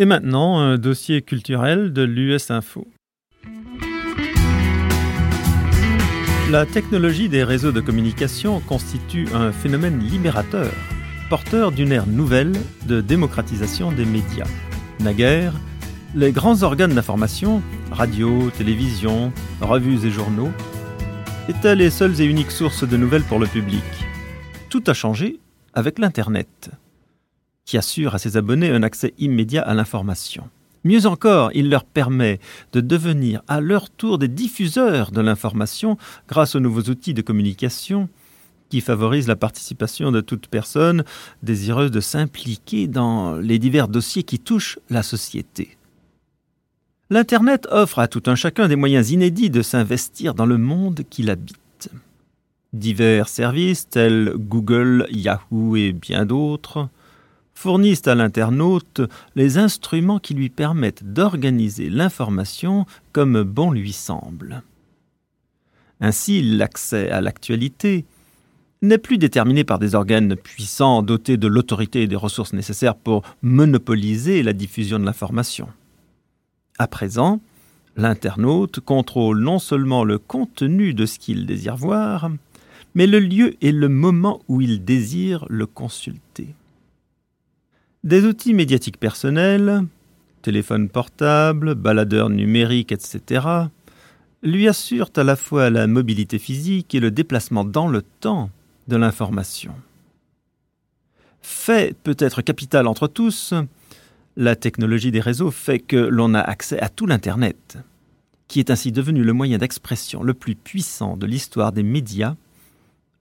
Et maintenant, un dossier culturel de l'US Info. La technologie des réseaux de communication constitue un phénomène libérateur, porteur d'une ère nouvelle de démocratisation des médias. Naguère, les grands organes d'information, radio, télévision, revues et journaux, étaient les seules et uniques sources de nouvelles pour le public. Tout a changé avec l'Internet, qui assure à ses abonnés un accès immédiat à l'information. Mieux encore, il leur permet de devenir à leur tour des diffuseurs de l'information grâce aux nouveaux outils de communication qui favorisent la participation de toute personne désireuse de s'impliquer dans les divers dossiers qui touchent la société. L'Internet offre à tout un chacun des moyens inédits de s'investir dans le monde qu'il habite. Divers services tels Google, Yahoo et bien d'autres fournissent à l'internaute les instruments qui lui permettent d'organiser l'information comme bon lui semble. Ainsi, l'accès à l'actualité n'est plus déterminé par des organes puissants dotés de l'autorité et des ressources nécessaires pour monopoliser la diffusion de l'information. À présent, l'internaute contrôle non seulement le contenu de ce qu'il désire voir, mais le lieu et le moment où il désire le consulter. Des outils médiatiques personnels, téléphone portable, baladeur numérique, etc., lui assurent à la fois la mobilité physique et le déplacement dans le temps de l'information. Fait peut-être capital entre tous, la technologie des réseaux fait que l'on a accès à tout l'Internet, qui est ainsi devenu le moyen d'expression le plus puissant de l'histoire des médias,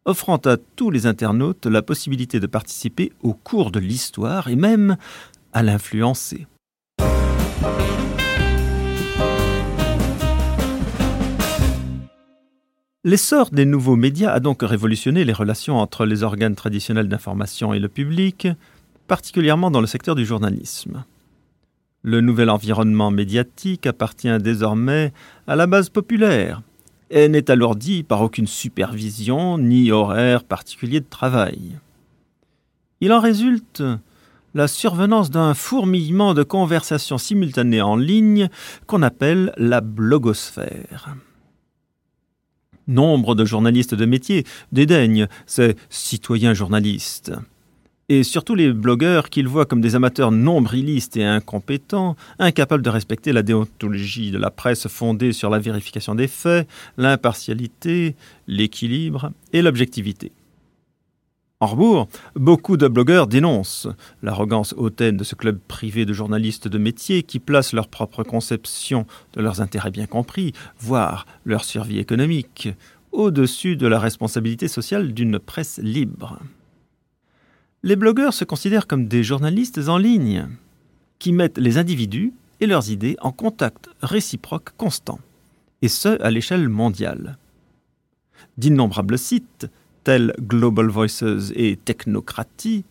offrant à tous les internautes la possibilité de participer au cours de l'histoire et même à l'influencer. L'essor des nouveaux médias a donc révolutionné les relations entre les organes traditionnels d'information et le public, particulièrement dans le secteur du journalisme. Le nouvel environnement médiatique appartient désormais à la base populaire n'est alourdi par aucune supervision ni horaire particulier de travail. Il en résulte la survenance d'un fourmillement de conversations simultanées en ligne qu'on appelle la blogosphère. Nombre de journalistes de métier dédaignent ces citoyens journalistes et surtout les blogueurs qu'ils voient comme des amateurs nombrilistes et incompétents, incapables de respecter la déontologie de la presse fondée sur la vérification des faits, l'impartialité, l'équilibre et l'objectivité. En rebours, beaucoup de blogueurs dénoncent l'arrogance hautaine de ce club privé de journalistes de métier qui placent leur propre conception de leurs intérêts bien compris, voire leur survie économique, au-dessus de la responsabilité sociale d'une presse libre. Les blogueurs se considèrent comme des journalistes en ligne, qui mettent les individus et leurs idées en contact réciproque constant, et ce à l'échelle mondiale. D'innombrables sites, tels Global Voices et Technocratie,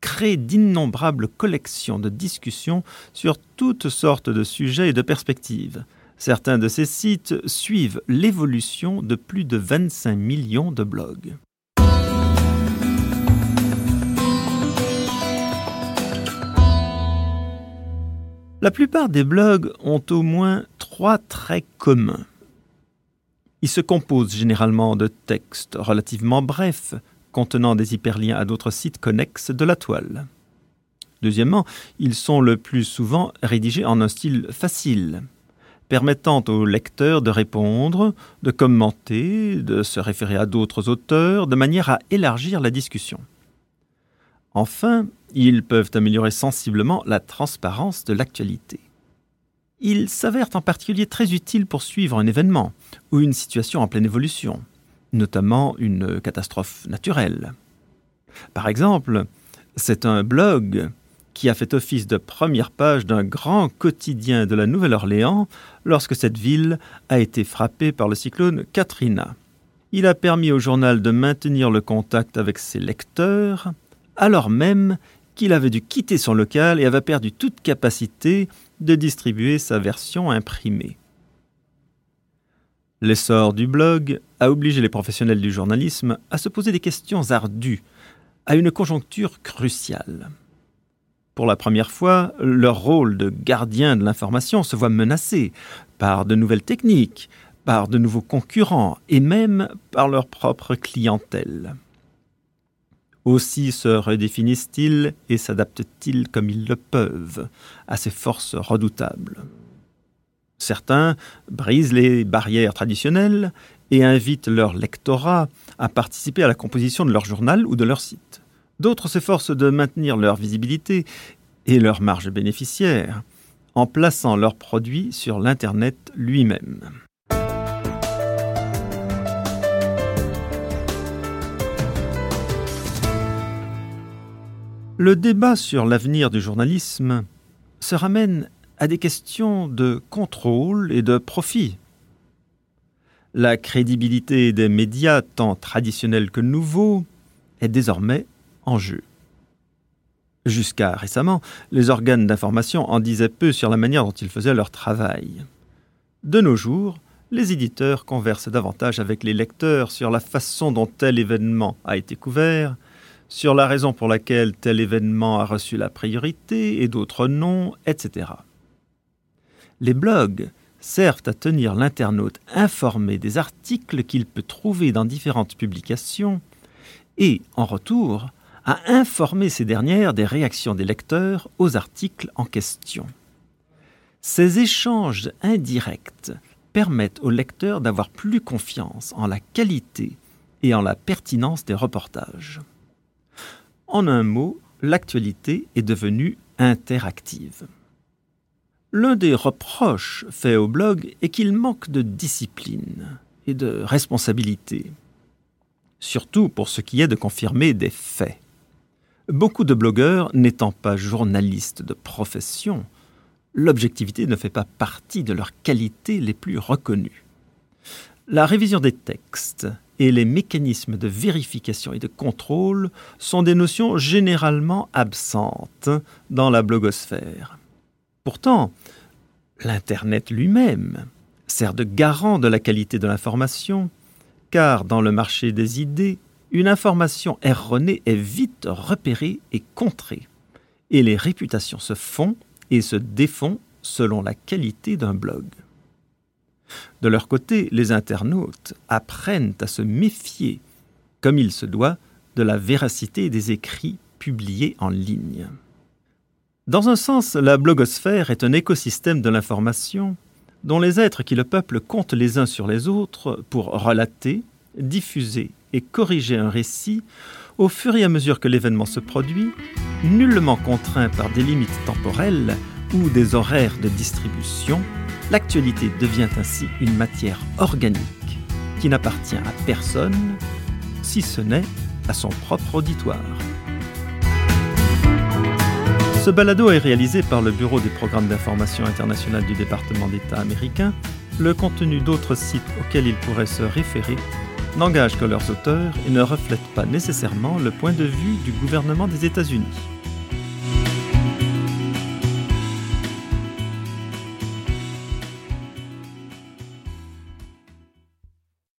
créent d'innombrables collections de discussions sur toutes sortes de sujets et de perspectives. Certains de ces sites suivent l'évolution de plus de 25 millions de blogs. La plupart des blogs ont au moins trois traits communs. Ils se composent généralement de textes relativement brefs, contenant des hyperliens à d'autres sites connexes de la toile. Deuxièmement, ils sont le plus souvent rédigés en un style facile, permettant au lecteur de répondre, de commenter, de se référer à d'autres auteurs, de manière à élargir la discussion. Enfin, ils peuvent améliorer sensiblement la transparence de l'actualité. Ils s'avèrent en particulier très utiles pour suivre un événement ou une situation en pleine évolution, notamment une catastrophe naturelle. Par exemple, c'est un blog qui a fait office de première page d'un grand quotidien de la Nouvelle-Orléans lorsque cette ville a été frappée par le cyclone Katrina. Il a permis au journal de maintenir le contact avec ses lecteurs alors même qu'il avait dû quitter son local et avait perdu toute capacité de distribuer sa version imprimée. L'essor du blog a obligé les professionnels du journalisme à se poser des questions ardues à une conjoncture cruciale. Pour la première fois, leur rôle de gardien de l'information se voit menacé par de nouvelles techniques, par de nouveaux concurrents et même par leur propre clientèle. Aussi se redéfinissent-ils et s'adaptent-ils comme ils le peuvent à ces forces redoutables. Certains brisent les barrières traditionnelles et invitent leur lectorat à participer à la composition de leur journal ou de leur site. D'autres s'efforcent de maintenir leur visibilité et leur marge bénéficiaire en plaçant leurs produits sur l'Internet lui-même. Le débat sur l'avenir du journalisme se ramène à des questions de contrôle et de profit. La crédibilité des médias, tant traditionnels que nouveaux, est désormais en jeu. Jusqu'à récemment, les organes d'information en disaient peu sur la manière dont ils faisaient leur travail. De nos jours, les éditeurs conversent davantage avec les lecteurs sur la façon dont tel événement a été couvert, sur la raison pour laquelle tel événement a reçu la priorité et d'autres non, etc. Les blogs servent à tenir l'internaute informé des articles qu'il peut trouver dans différentes publications et, en retour, à informer ces dernières des réactions des lecteurs aux articles en question. Ces échanges indirects permettent aux lecteurs d'avoir plus confiance en la qualité et en la pertinence des reportages. En un mot, l'actualité est devenue interactive. L'un des reproches faits au blog est qu'il manque de discipline et de responsabilité, surtout pour ce qui est de confirmer des faits. Beaucoup de blogueurs n'étant pas journalistes de profession, l'objectivité ne fait pas partie de leurs qualités les plus reconnues. La révision des textes et les mécanismes de vérification et de contrôle sont des notions généralement absentes dans la blogosphère. Pourtant, l'Internet lui-même sert de garant de la qualité de l'information, car dans le marché des idées, une information erronée est vite repérée et contrée, et les réputations se font et se défont selon la qualité d'un blog. De leur côté, les internautes apprennent à se méfier, comme il se doit, de la véracité des écrits publiés en ligne. Dans un sens, la blogosphère est un écosystème de l'information dont les êtres qui le peuplent comptent les uns sur les autres pour relater, diffuser et corriger un récit au fur et à mesure que l'événement se produit, nullement contraint par des limites temporelles ou des horaires de distribution, L'actualité devient ainsi une matière organique qui n'appartient à personne, si ce n'est à son propre auditoire. Ce balado est réalisé par le Bureau des programmes d'information internationale du département d'État américain. Le contenu d'autres sites auxquels ils pourraient se référer n'engage que leurs auteurs et ne reflète pas nécessairement le point de vue du gouvernement des États-Unis.